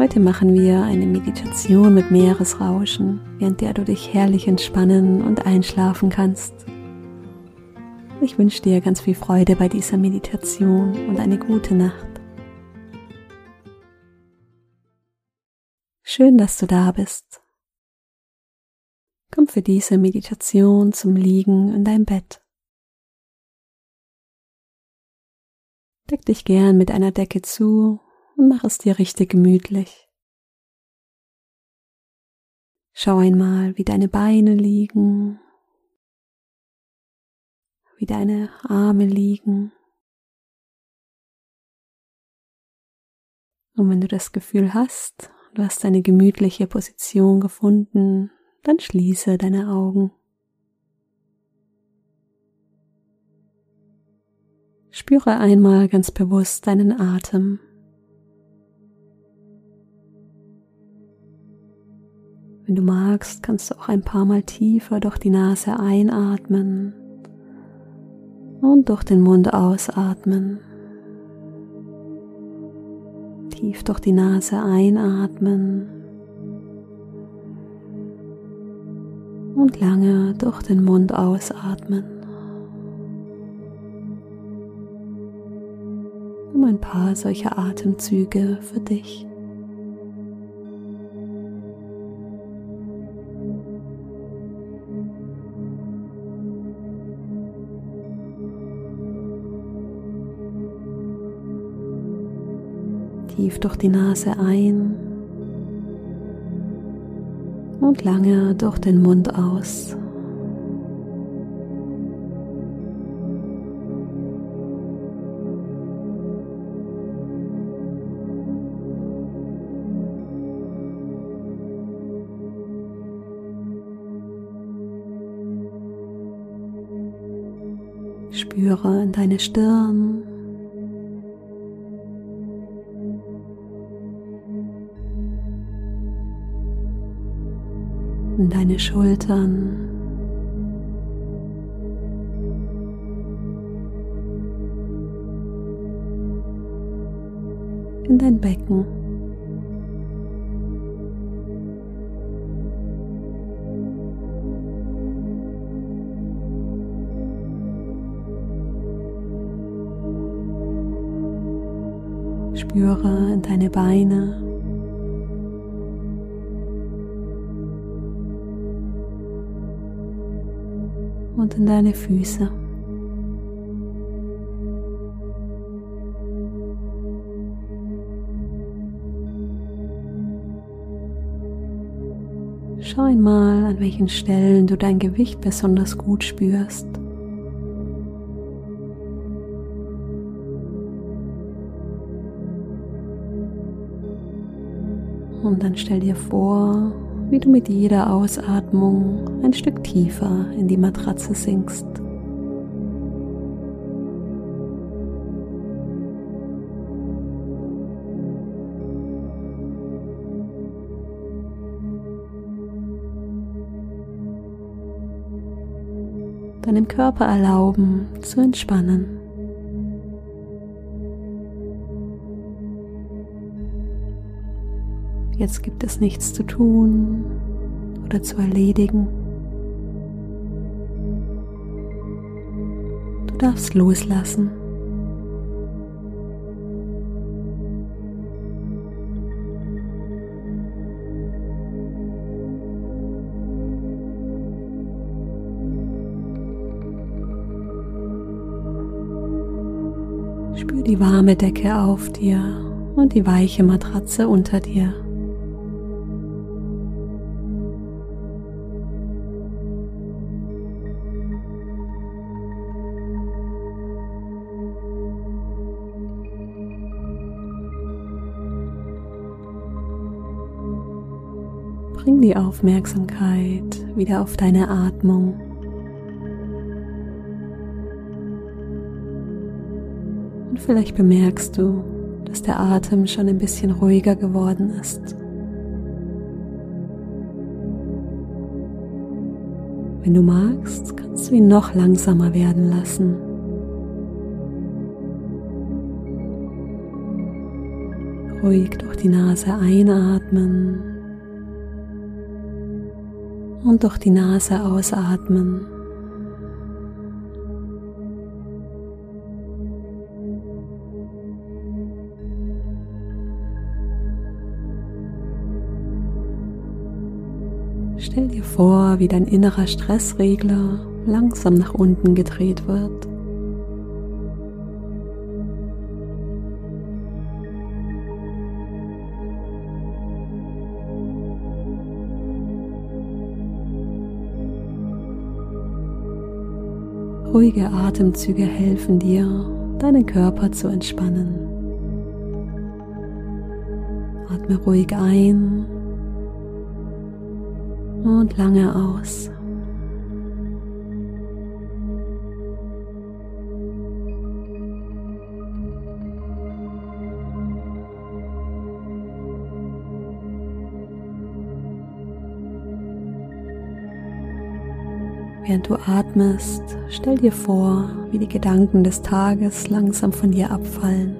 Heute machen wir eine Meditation mit Meeresrauschen, während der du dich herrlich entspannen und einschlafen kannst. Ich wünsche dir ganz viel Freude bei dieser Meditation und eine gute Nacht. Schön, dass du da bist. Komm für diese Meditation zum Liegen in dein Bett. Deck dich gern mit einer Decke zu und mach es dir richtig gemütlich. Schau einmal, wie deine Beine liegen, wie deine Arme liegen. Und wenn du das Gefühl hast, du hast eine gemütliche Position gefunden, dann schließe deine Augen. Spüre einmal ganz bewusst deinen Atem. Wenn du magst, kannst du auch ein paar Mal tiefer durch die Nase einatmen und durch den Mund ausatmen. Tief durch die Nase einatmen und lange durch den Mund ausatmen. Um ein paar solcher Atemzüge für dich. Tief durch die Nase ein und lange durch den Mund aus. Spüre in deine Stirn in deine Schultern. In dein Becken. Spüre in deine Beine. Und in deine Füße. Schau einmal, an welchen Stellen du dein Gewicht besonders gut spürst. Und dann stell dir vor, wie du mit jeder Ausatmung ein Stück tiefer in die Matratze sinkst. deinem Körper erlauben zu entspannen. Jetzt gibt es nichts zu tun oder zu erledigen. Du darfst loslassen. Spür die warme Decke auf dir und die weiche Matratze unter dir. Aufmerksamkeit wieder auf deine Atmung. Und vielleicht bemerkst du, dass der Atem schon ein bisschen ruhiger geworden ist. Wenn du magst, kannst du ihn noch langsamer werden lassen. Ruhig durch die Nase einatmen und durch die Nase ausatmen. Stell dir vor, wie dein innerer Stressregler langsam nach unten gedreht wird. Ruhige Atemzüge helfen dir, deinen Körper zu entspannen. Atme ruhig ein und lange aus. Während du atmest, stell dir vor, wie die Gedanken des Tages langsam von dir abfallen.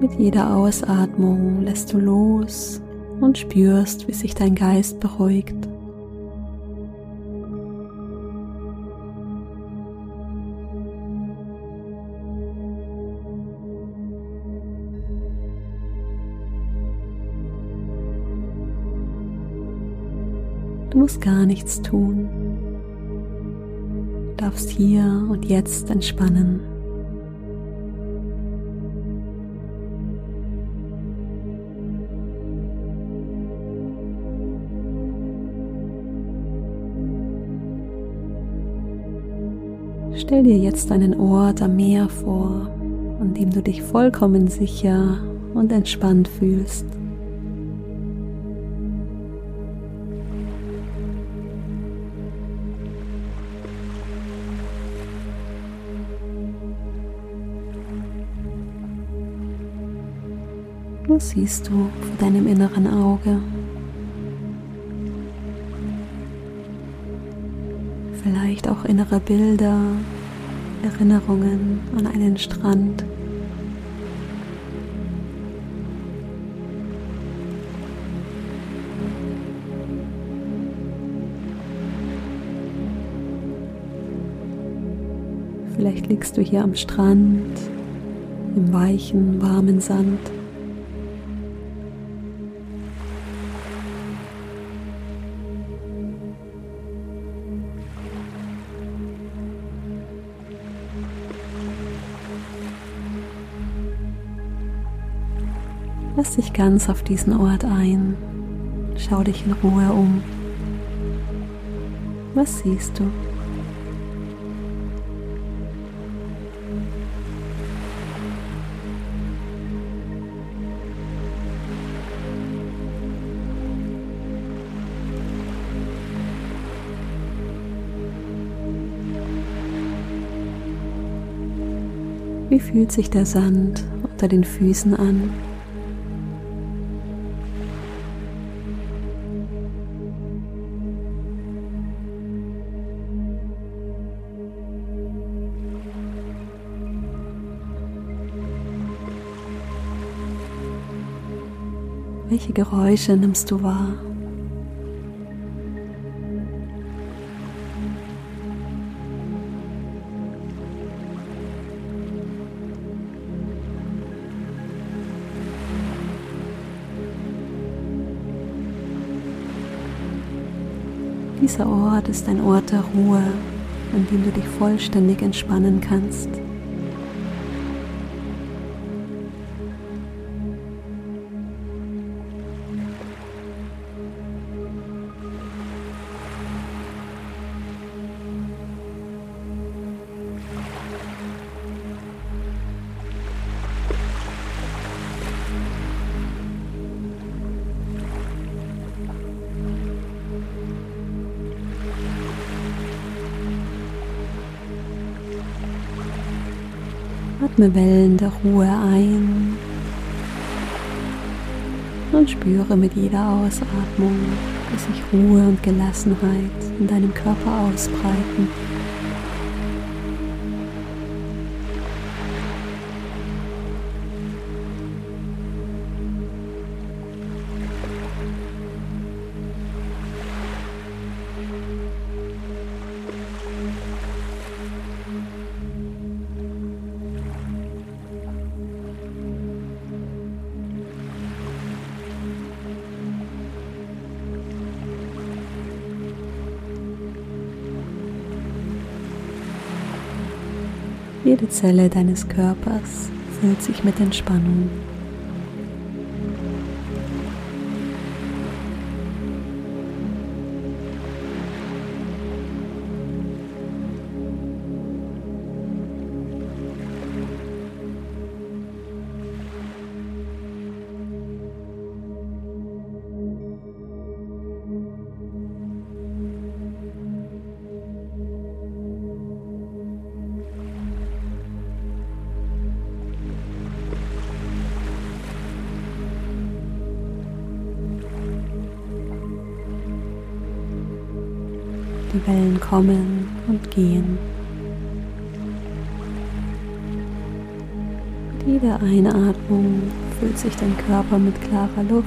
Mit jeder Ausatmung lässt du los und spürst, wie sich dein Geist beruhigt. Musst gar nichts tun. Du darfst hier und jetzt entspannen. Stell dir jetzt einen Ort am Meer vor, an dem du dich vollkommen sicher und entspannt fühlst. Siehst du vor deinem inneren Auge? Vielleicht auch innere Bilder, Erinnerungen an einen Strand. Vielleicht liegst du hier am Strand, im weichen, warmen Sand. Lass dich ganz auf diesen Ort ein. Schau dich in Ruhe um. Was siehst du? Wie fühlt sich der Sand unter den Füßen an? Welche Geräusche nimmst du wahr? Dieser Ort ist ein Ort der Ruhe, an dem du dich vollständig entspannen kannst. Atme Wellen der Ruhe ein und spüre mit jeder Ausatmung, wie sich Ruhe und Gelassenheit in deinem Körper ausbreiten. Jede Zelle deines Körpers füllt sich mit Entspannung. Wellen kommen und gehen. Mit jeder Einatmung füllt sich dein Körper mit klarer Luft.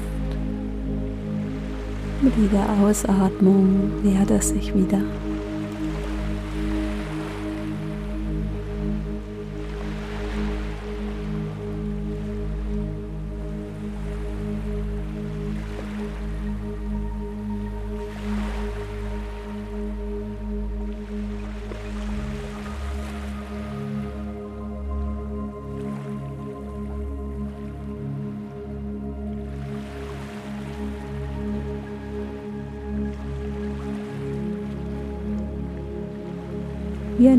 Mit jeder Ausatmung leert er sich wieder.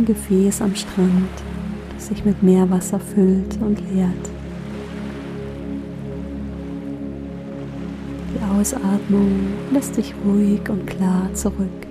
Gefäß am Strand, das sich mit Meerwasser füllt und leert. Die Ausatmung lässt dich ruhig und klar zurück.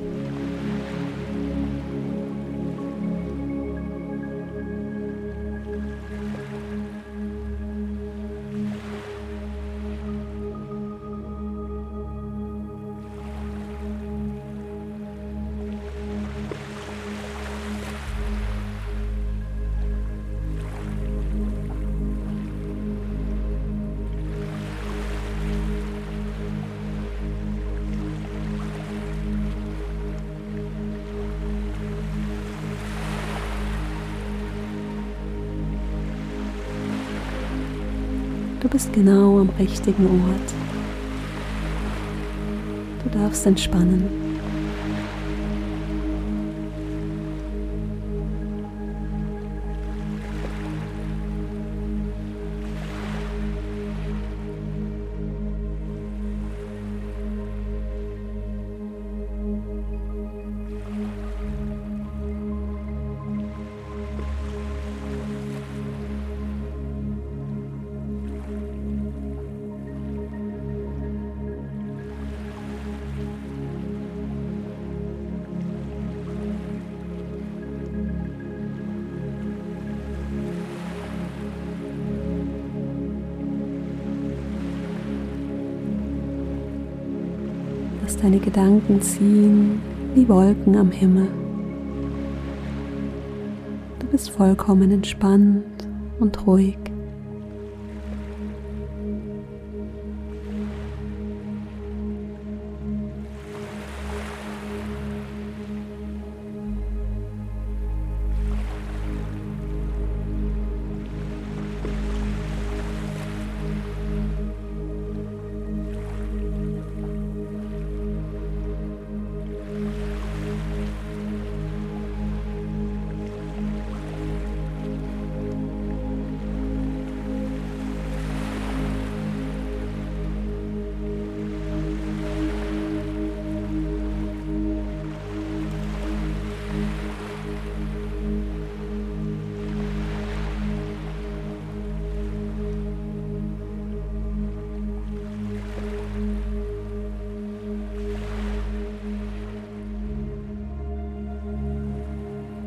Du bist genau am richtigen Ort. Du darfst entspannen. Deine Gedanken ziehen wie Wolken am Himmel. Du bist vollkommen entspannt und ruhig.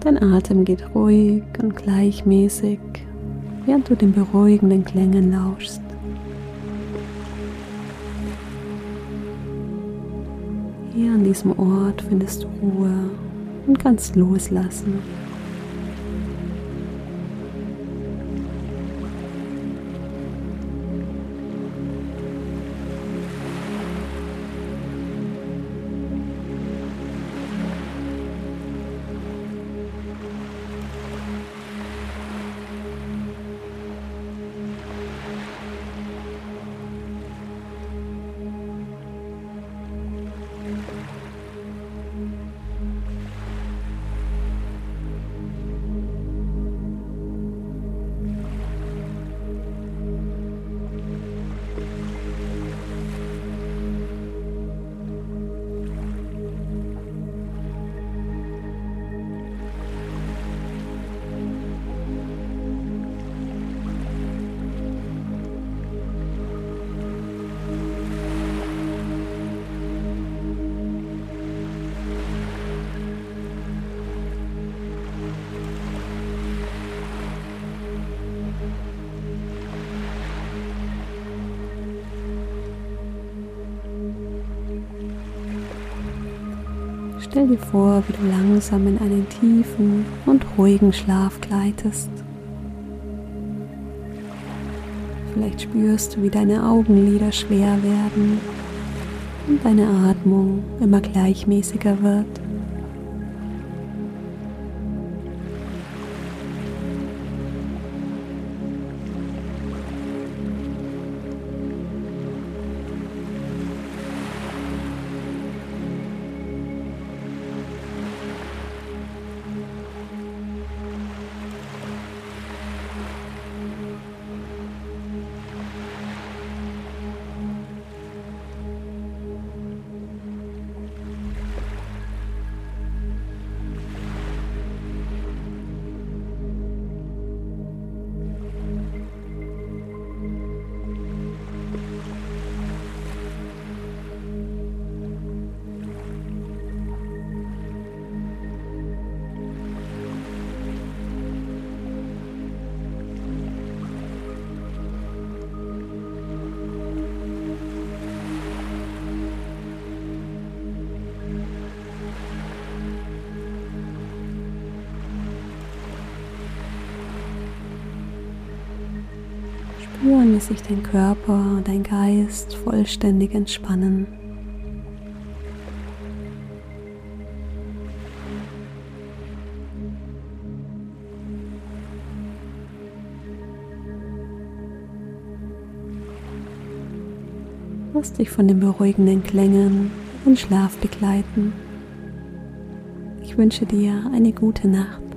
Dein Atem geht ruhig und gleichmäßig während du den beruhigenden Klängen lauschst. Hier an diesem Ort findest du Ruhe und kannst loslassen. Stell dir vor, wie du langsam in einen tiefen und ruhigen Schlaf gleitest. Vielleicht spürst du, wie deine Augenlider schwer werden und deine Atmung immer gleichmäßiger wird. Spüren, wie sich dein Körper und dein Geist vollständig entspannen. Lass dich von den beruhigenden Klängen in Schlaf begleiten. Ich wünsche dir eine gute Nacht.